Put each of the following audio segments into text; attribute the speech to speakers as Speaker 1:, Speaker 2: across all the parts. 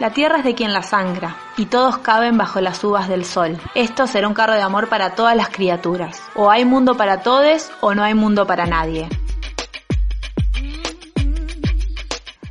Speaker 1: La tierra es de quien la sangra, y todos caben bajo las uvas del sol. Esto será un carro de amor para todas las criaturas. O hay mundo para todos, o no hay mundo para nadie.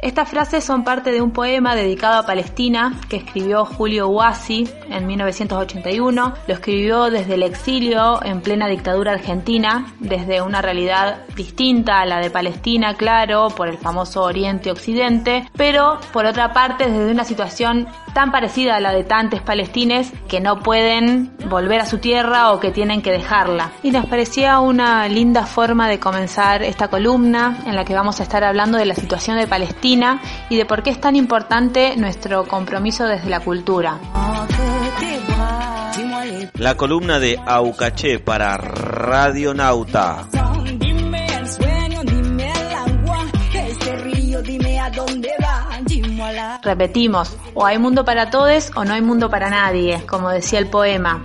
Speaker 1: Estas frases son parte de un poema dedicado a Palestina que escribió Julio Huasi en 1981. Lo escribió desde el exilio en plena dictadura argentina, desde una realidad distinta a la de Palestina, claro, por el famoso Oriente Occidente, pero por otra parte desde una situación tan parecida a la de tantos palestines que no pueden volver a su tierra o que tienen que dejarla. Y nos parecía una linda forma de comenzar esta columna en la que vamos a estar hablando de la situación de Palestina y de por qué es tan importante nuestro compromiso desde la cultura.
Speaker 2: La columna de Aucaché para Radionauta.
Speaker 1: Repetimos, o hay mundo para todos o no hay mundo para nadie, como decía el poema.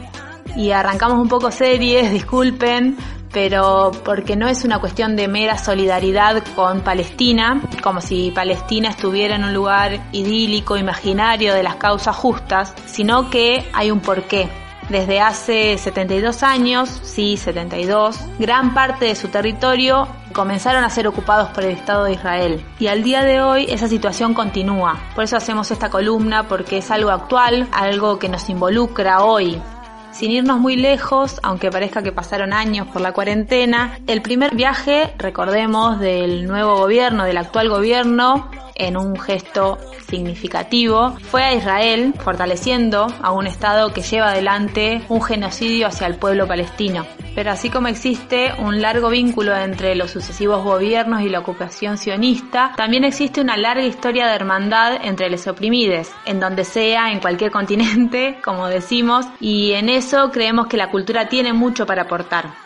Speaker 1: Y arrancamos un poco series, disculpen, pero porque no es una cuestión de mera solidaridad con Palestina, como si Palestina estuviera en un lugar idílico, imaginario de las causas justas, sino que hay un porqué. Desde hace 72 años, sí, 72, gran parte de su territorio comenzaron a ser ocupados por el Estado de Israel. Y al día de hoy esa situación continúa. Por eso hacemos esta columna, porque es algo actual, algo que nos involucra hoy. Sin irnos muy lejos, aunque parezca que pasaron años por la cuarentena, el primer viaje, recordemos, del nuevo gobierno, del actual gobierno, en un gesto significativo, fue a Israel, fortaleciendo a un Estado que lleva adelante un genocidio hacia el pueblo palestino. Pero así como existe un largo vínculo entre los sucesivos gobiernos y la ocupación sionista, también existe una larga historia de hermandad entre los oprimidos, en donde sea, en cualquier continente, como decimos, y en eso creemos que la cultura tiene mucho para aportar.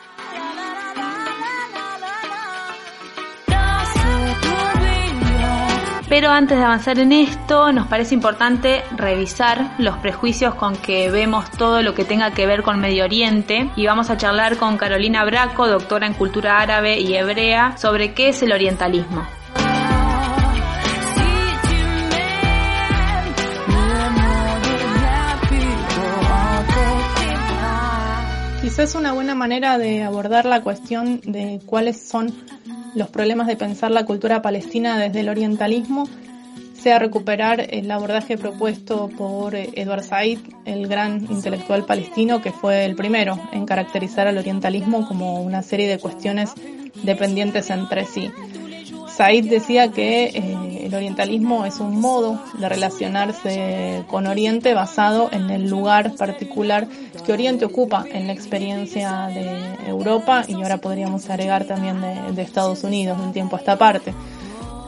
Speaker 1: Pero antes de avanzar en esto, nos parece importante revisar los prejuicios con que vemos todo lo que tenga que ver con Medio Oriente y vamos a charlar con Carolina Braco, doctora en cultura árabe y hebrea, sobre qué es el orientalismo.
Speaker 3: Quizás una buena manera de abordar la cuestión de cuáles son los problemas de pensar la cultura palestina desde el orientalismo sea recuperar el abordaje propuesto por Edward Said, el gran intelectual palestino que fue el primero en caracterizar al orientalismo como una serie de cuestiones dependientes entre sí. Said decía que eh, el orientalismo es un modo de relacionarse con Oriente basado en el lugar particular que Oriente ocupa en la experiencia de Europa y ahora podríamos agregar también de, Estados Unidos de un tiempo a esta parte.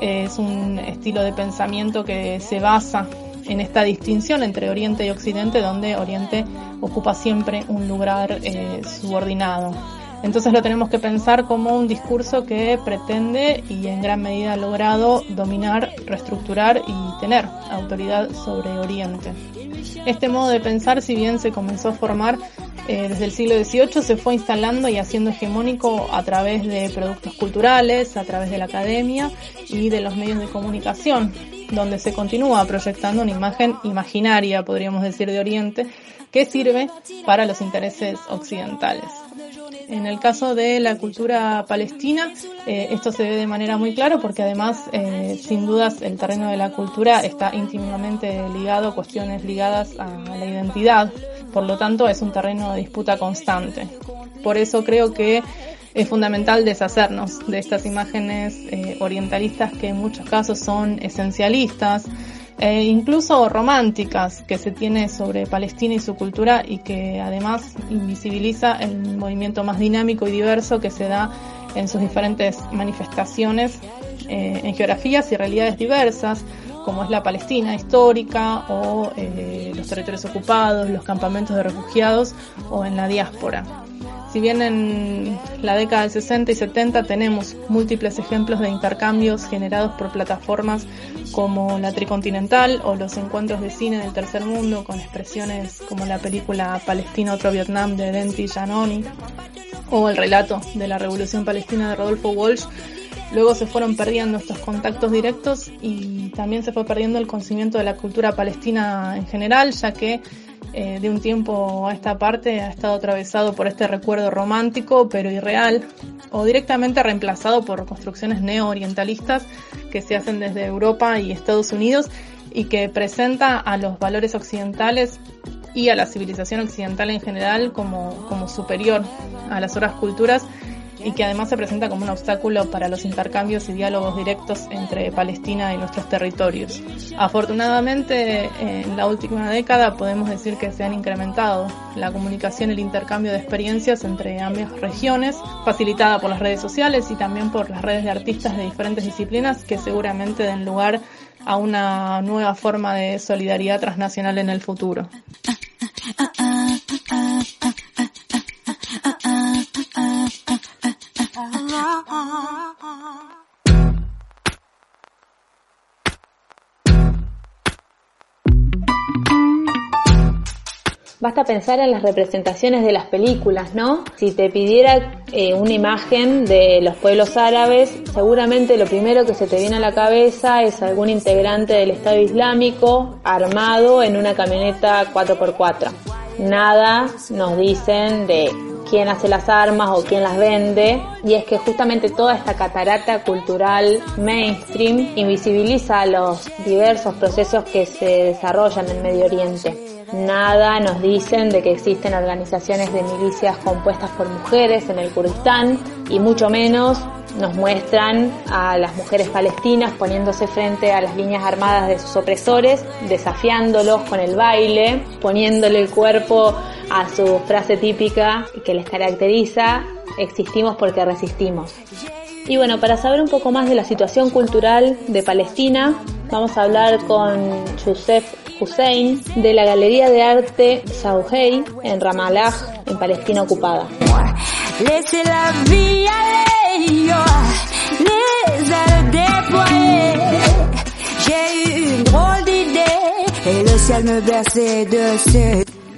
Speaker 3: es un estilo de pensamiento que se basa en esta distinción entre Oriente y Occidente, donde Oriente ocupa siempre un lugar eh, subordinado. Entonces lo tenemos que pensar como un discurso que pretende y en gran medida ha logrado dominar, reestructurar y tener autoridad sobre Oriente. Este modo de pensar, si bien se comenzó a formar eh, desde el siglo XVIII, se fue instalando y haciendo hegemónico a través de productos culturales, a través de la academia y de los medios de comunicación, donde se continúa proyectando una imagen imaginaria, podríamos decir, de Oriente, que sirve para los intereses occidentales. En el caso de la cultura palestina, eh, esto se ve de manera muy clara porque además, eh, sin dudas, el terreno de la cultura está íntimamente ligado a cuestiones ligadas a la identidad. Por lo tanto, es un terreno de disputa constante. Por eso creo que es fundamental deshacernos de estas imágenes eh, orientalistas que en muchos casos son esencialistas, e incluso románticas que se tiene sobre Palestina y su cultura y que además invisibiliza el movimiento más dinámico y diverso que se da en sus diferentes manifestaciones eh, en geografías y realidades diversas, como es la Palestina histórica o eh, los territorios ocupados, los campamentos de refugiados o en la diáspora. Si bien en la década del 60 y 70 tenemos múltiples ejemplos de intercambios generados por plataformas como la Tricontinental o los encuentros de cine del tercer mundo con expresiones como la película Palestina otro Vietnam de Denti Giannoni o el relato de la Revolución Palestina de Rodolfo Walsh, luego se fueron perdiendo estos contactos directos y también se fue perdiendo el conocimiento de la cultura palestina en general, ya que eh, de un tiempo a esta parte ha estado atravesado por este recuerdo romántico pero irreal o directamente reemplazado por construcciones neo-orientalistas que se hacen desde Europa y Estados Unidos y que presenta a los valores occidentales y a la civilización occidental en general como, como superior a las otras culturas y que además se presenta como un obstáculo para los intercambios y diálogos directos entre Palestina y nuestros territorios. Afortunadamente, en la última década podemos decir que se han incrementado la comunicación y el intercambio de experiencias entre ambas regiones, facilitada por las redes sociales y también por las redes de artistas de diferentes disciplinas que seguramente den lugar a una nueva forma de solidaridad transnacional en el futuro.
Speaker 1: Basta pensar en las representaciones de las películas, ¿no? Si te pidiera eh, una imagen de los pueblos árabes, seguramente lo primero que se te viene a la cabeza es algún integrante del Estado Islámico armado en una camioneta 4x4. Nada nos dicen de quién hace las armas o quién las vende, y es que justamente toda esta catarata cultural mainstream invisibiliza los diversos procesos que se desarrollan en Medio Oriente. Nada nos dicen de que existen organizaciones de milicias compuestas por mujeres en el Kurdistán y mucho menos nos muestran a las mujeres palestinas poniéndose frente a las líneas armadas de sus opresores, desafiándolos con el baile, poniéndole el cuerpo a su frase típica que les caracteriza, existimos porque resistimos. Y bueno, para saber un poco más de la situación cultural de Palestina, vamos a hablar con Youssef Hussein de la Galería de Arte Shauhei en Ramallah, en Palestina ocupada.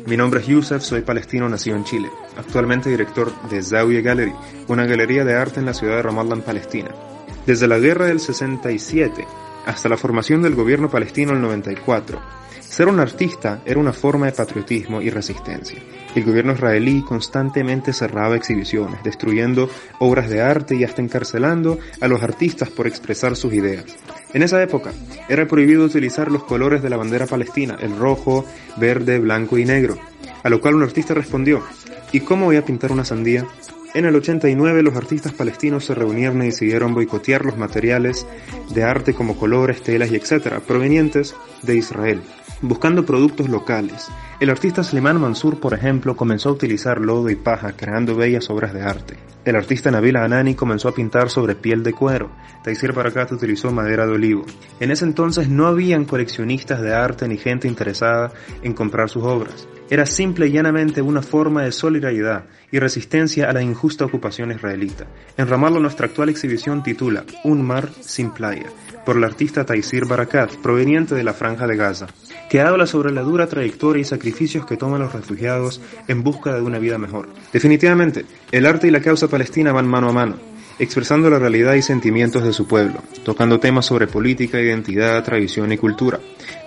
Speaker 4: Mi nombre es Youssef, soy palestino nacido en Chile, actualmente director de Zawiya Gallery, una galería de arte en la ciudad de Ramallah, en Palestina. Desde la guerra del 67 hasta la formación del gobierno palestino en el 94, ser un artista era una forma de patriotismo y resistencia. El gobierno israelí constantemente cerraba exhibiciones, destruyendo obras de arte y hasta encarcelando a los artistas por expresar sus ideas. En esa época era prohibido utilizar los colores de la bandera palestina, el rojo, verde, blanco y negro, a lo cual un artista respondió, ¿y cómo voy a pintar una sandía? En el 89 los artistas palestinos se reunieron y decidieron boicotear los materiales de arte como colores, telas y etcétera, provenientes de Israel buscando productos locales. El artista Slimán Mansur, por ejemplo, comenzó a utilizar lodo y paja, creando bellas obras de arte. El artista Nabil Anani comenzó a pintar sobre piel de cuero. Taisir Barakat utilizó madera de olivo. En ese entonces no habían coleccionistas de arte ni gente interesada en comprar sus obras. Era simple y llanamente una forma de solidaridad y resistencia a la injusta ocupación israelita. En Ramallo nuestra actual exhibición titula Un mar sin playa, por el artista Taisir Barakat, proveniente de la Franja de Gaza que habla sobre la dura trayectoria y que toman los refugiados en busca de una vida mejor. Definitivamente, el arte y la causa palestina van mano a mano, expresando la realidad y sentimientos de su pueblo, tocando temas sobre política, identidad, tradición y cultura.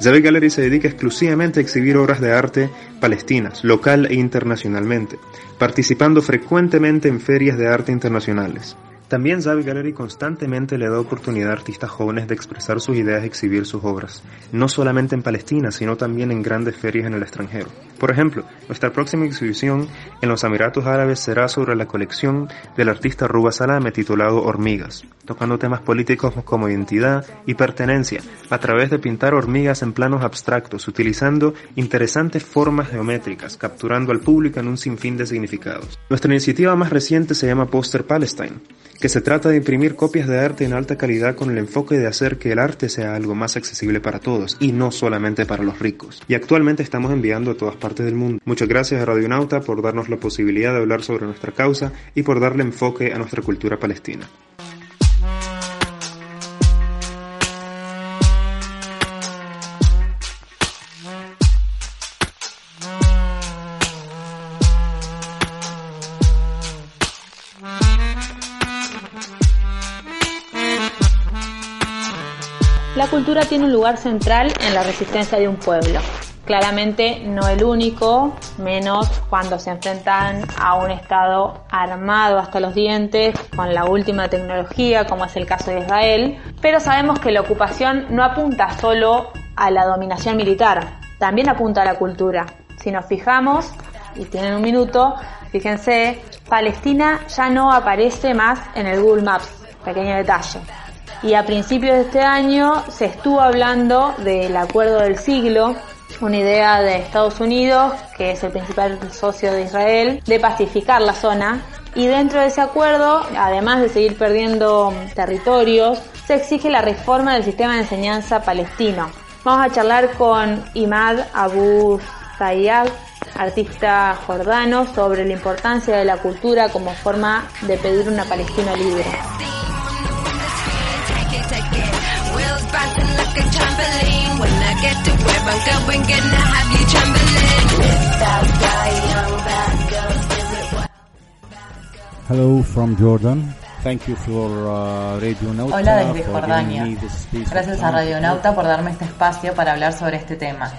Speaker 4: Zabe Gallery se dedica exclusivamente a exhibir obras de arte palestinas, local e internacionalmente, participando frecuentemente en ferias de arte internacionales. También Zavi Gallery constantemente le da oportunidad a artistas jóvenes de expresar sus ideas y exhibir sus obras, no solamente en Palestina, sino también en grandes ferias en el extranjero. Por ejemplo, nuestra próxima exhibición en los Emiratos Árabes será sobre la colección del artista Ruba Salame titulado Hormigas, tocando temas políticos como identidad y pertenencia a través de pintar hormigas en planos abstractos, utilizando interesantes formas geométricas, capturando al público en un sinfín de significados. Nuestra iniciativa más reciente se llama Poster Palestine que se trata de imprimir copias de arte en alta calidad con el enfoque de hacer que el arte sea algo más accesible para todos y no solamente para los ricos. Y actualmente estamos enviando a todas partes del mundo. Muchas gracias a Radionauta por darnos la posibilidad de hablar sobre nuestra causa y por darle enfoque a nuestra cultura palestina.
Speaker 1: Tiene un lugar central en la resistencia de un pueblo. Claramente no el único, menos cuando se enfrentan a un Estado armado hasta los dientes con la última tecnología, como es el caso de Israel, pero sabemos que la ocupación no apunta solo a la dominación militar, también apunta a la cultura. Si nos fijamos, y tienen un minuto, fíjense, Palestina ya no aparece más en el Google Maps, pequeño detalle y a principios de este año se estuvo hablando del acuerdo del siglo, una idea de Estados Unidos, que es el principal socio de Israel, de pacificar la zona. Y dentro de ese acuerdo, además de seguir perdiendo territorios, se exige la reforma del sistema de enseñanza palestino. Vamos a charlar con Imad Abu Sayyad, artista jordano, sobre la importancia de la cultura como forma de pedir una Palestina libre.
Speaker 5: Hello from Jordan. Thank you for uh, Radio Nauta
Speaker 6: Hola desde
Speaker 5: for
Speaker 6: Jordania.
Speaker 5: giving me this space
Speaker 6: Gracias a
Speaker 5: time.
Speaker 6: Radio Nauta por darme este espacio para hablar sobre este tema.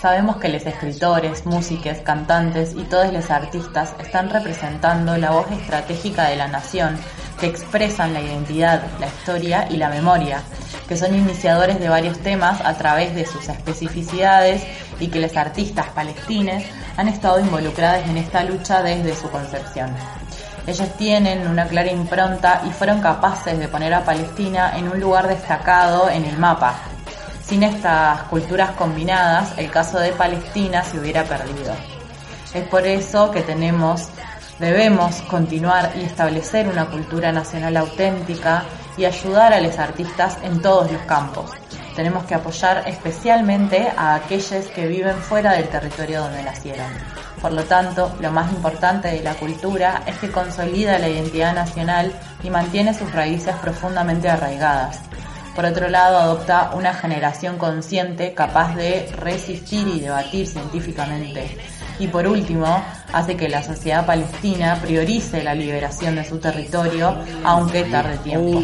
Speaker 6: Sabemos que los escritores, músicos, cantantes y todos los artistas están representando la voz estratégica de la nación, que expresan la identidad, la historia y la memoria, que son iniciadores de varios temas a través de sus especificidades y que los artistas palestines han estado involucrados en esta lucha desde su concepción. Ellos tienen una clara impronta y fueron capaces de poner a Palestina en un lugar destacado en el mapa. Sin estas culturas combinadas, el caso de Palestina se hubiera perdido. Es por eso que tenemos, debemos continuar y establecer una cultura nacional auténtica y ayudar a los artistas en todos los campos. Tenemos que apoyar especialmente a aquellos que viven fuera del territorio donde nacieron. Por lo tanto, lo más importante de la cultura es que consolida la identidad nacional y mantiene sus raíces profundamente arraigadas. Por otro lado, adopta una generación consciente capaz de resistir y debatir científicamente. Y por último, hace que la sociedad palestina priorice la liberación de su territorio, aunque tarde tiempo.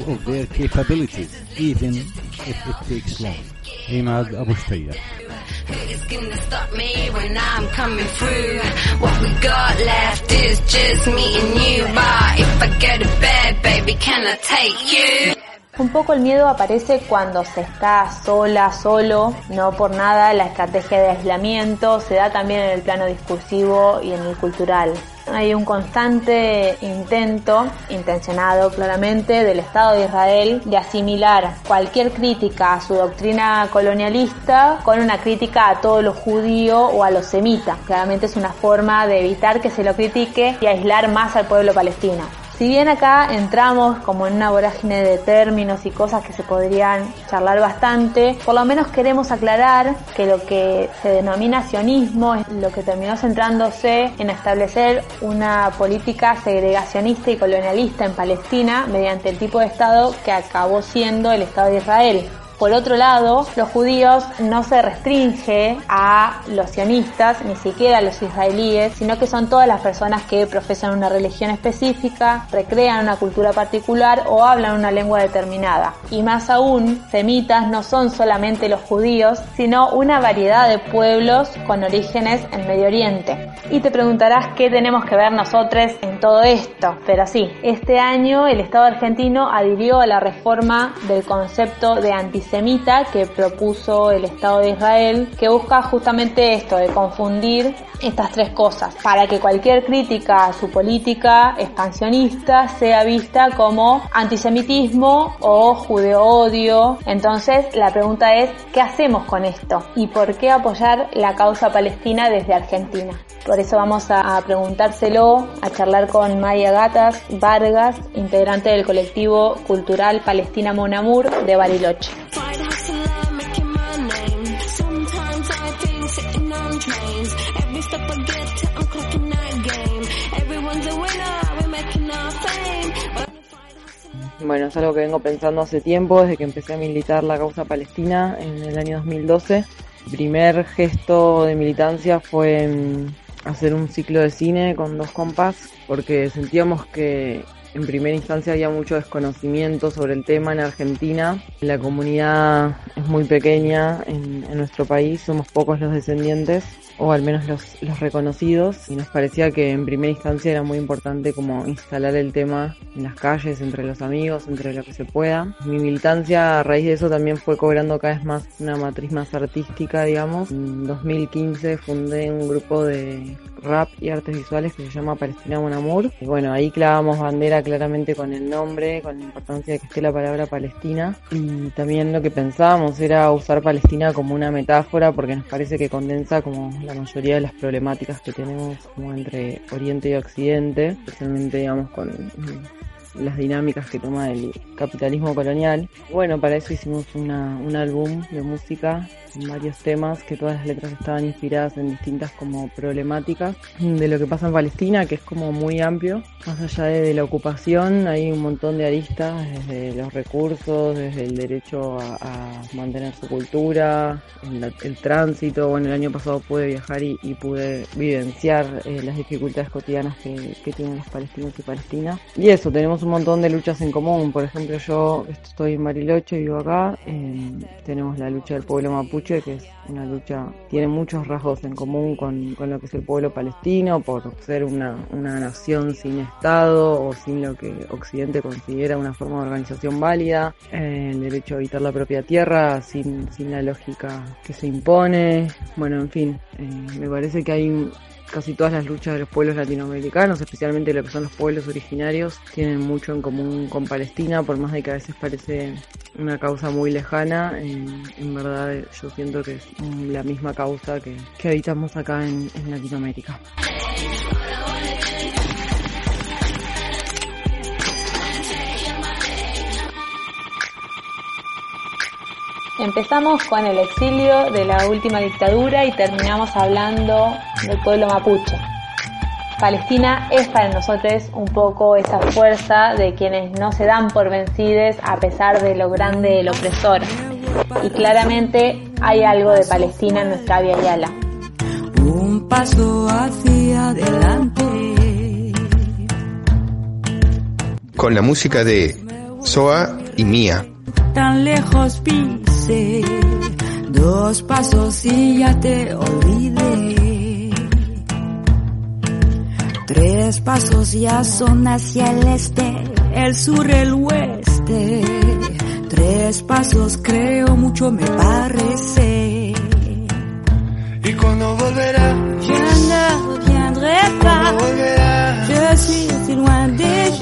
Speaker 1: Un poco el miedo aparece cuando se está sola, solo, no por nada la estrategia de aislamiento se da también en el plano discursivo y en el cultural. Hay un constante intento, intencionado claramente, del Estado de Israel de asimilar cualquier crítica a su doctrina colonialista con una crítica a todo lo judío o a lo semita. Claramente es una forma de evitar que se lo critique y aislar más al pueblo palestino. Si bien acá entramos como en una vorágine de términos y cosas que se podrían charlar bastante, por lo menos queremos aclarar que lo que se denomina sionismo es lo que terminó centrándose en establecer una política segregacionista y colonialista en Palestina mediante el tipo de Estado que acabó siendo el Estado de Israel. Por otro lado, los judíos no se restringe a los sionistas, ni siquiera a los israelíes, sino que son todas las personas que profesan una religión específica, recrean una cultura particular o hablan una lengua determinada. Y más aún, semitas no son solamente los judíos, sino una variedad de pueblos con orígenes en Medio Oriente. Y te preguntarás qué tenemos que ver nosotros en todo esto. Pero sí, este año el Estado argentino adhirió a la reforma del concepto de antisemita que propuso el Estado de Israel, que busca justamente esto, de confundir estas tres cosas, para que cualquier crítica a su política expansionista sea vista como antisemitismo o judeo-odio. Entonces la pregunta es, ¿qué hacemos con esto? ¿Y por qué apoyar la causa palestina desde Argentina? Por eso vamos a preguntárselo, a charlar con Maya Gatas Vargas, integrante del colectivo cultural Palestina Monamur de Bariloche.
Speaker 6: Bueno, es algo que vengo pensando hace tiempo, desde que empecé a militar la causa palestina en el año 2012. primer gesto de militancia fue mm, hacer un ciclo de cine con dos compas, porque sentíamos que en primera instancia había mucho desconocimiento sobre el tema en Argentina. La comunidad es muy pequeña en, en nuestro país, somos pocos los descendientes o al menos los, reconocidos, y nos parecía que en primera instancia era muy importante como instalar el tema en las calles, entre los amigos, entre lo que se pueda. Mi militancia a raíz de eso también fue cobrando cada vez más una matriz más artística, digamos. En 2015 fundé un grupo de rap y artes visuales que se llama Palestina Mon Amour. Y bueno, ahí clavamos bandera claramente con el nombre, con la importancia de que esté la palabra Palestina. Y también lo que pensábamos era usar Palestina como una metáfora porque nos parece que condensa como la mayoría de las problemáticas que tenemos como entre Oriente y Occidente, especialmente digamos con las dinámicas que toma el capitalismo colonial. Bueno, para eso hicimos una, un álbum de música varios temas que todas las letras estaban inspiradas en distintas como problemáticas de lo que pasa en Palestina, que es como muy amplio. Más allá de, la ocupación hay un montón de aristas, desde los recursos, desde el derecho a, mantener su cultura, el, tránsito. Bueno, el año pasado pude viajar y, pude vivenciar eh, las dificultades cotidianas que, que tienen los palestinos y palestinas. Y eso, tenemos un montón de luchas en común. Por ejemplo, yo estoy en Bariloche, vivo acá. Eh, tenemos la lucha del pueblo mapuche que es una lucha, tiene muchos rasgos en común con, lo que es el pueblo palestino, por ser una, una nación sin Estado o sin lo que Occidente considera una forma de organización válida, el derecho a habitar la propia tierra sin, sin la lógica que se impone, bueno, en fin, eh, me parece que hay casi todas las luchas de los pueblos latinoamericanos, especialmente lo que son los pueblos originarios, tienen mucho en común con Palestina, por más de que a veces parece una causa muy lejana, en, verdad yo siento que es la misma causa que, que habitamos acá en, en Latinoamérica.
Speaker 1: Empezamos con el exilio de la última dictadura y terminamos hablando del pueblo mapuche. Palestina es para nosotros un poco esa fuerza de quienes no se dan por vencidos a pesar de lo grande del opresor. Y claramente hay algo de Palestina en nuestra Via Yala.
Speaker 7: Un paso hacia adelante.
Speaker 8: Con la música de Soa y Mía.
Speaker 7: Tan lejos dos pasos y ya te olvidé. Tres pasos ya son hacia el este, el sur, el oeste. Tres pasos creo mucho me parece.
Speaker 9: ¿Y cuando volverá?
Speaker 7: Je ne reviendrai pas. Je suis si loin déjà.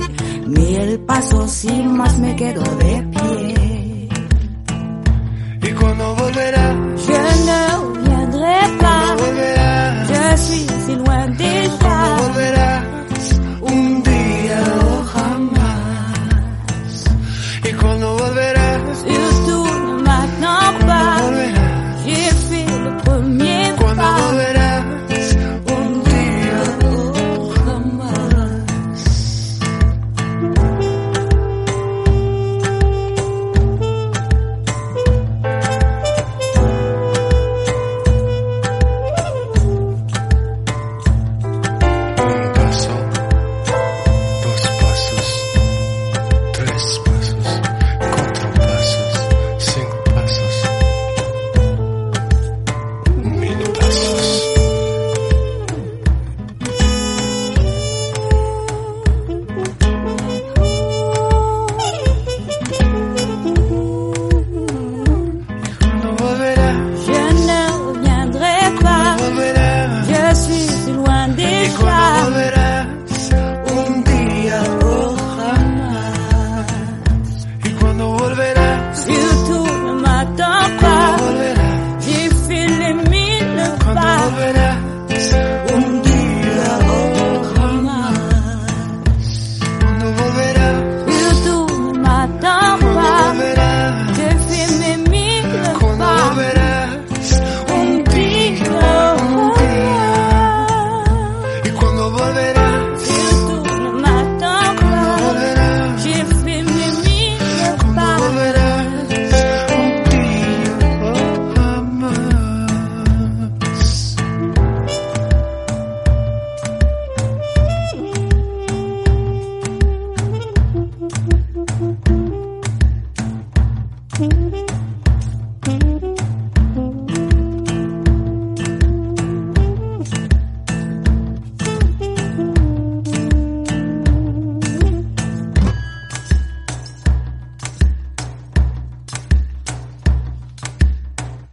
Speaker 7: Ni el paso sin más me quedo de pie. ¿Y cuando volverá?
Speaker 10: Je ne viendrai pas. Volverá? Je suis si loin déjà. Cuando volverá?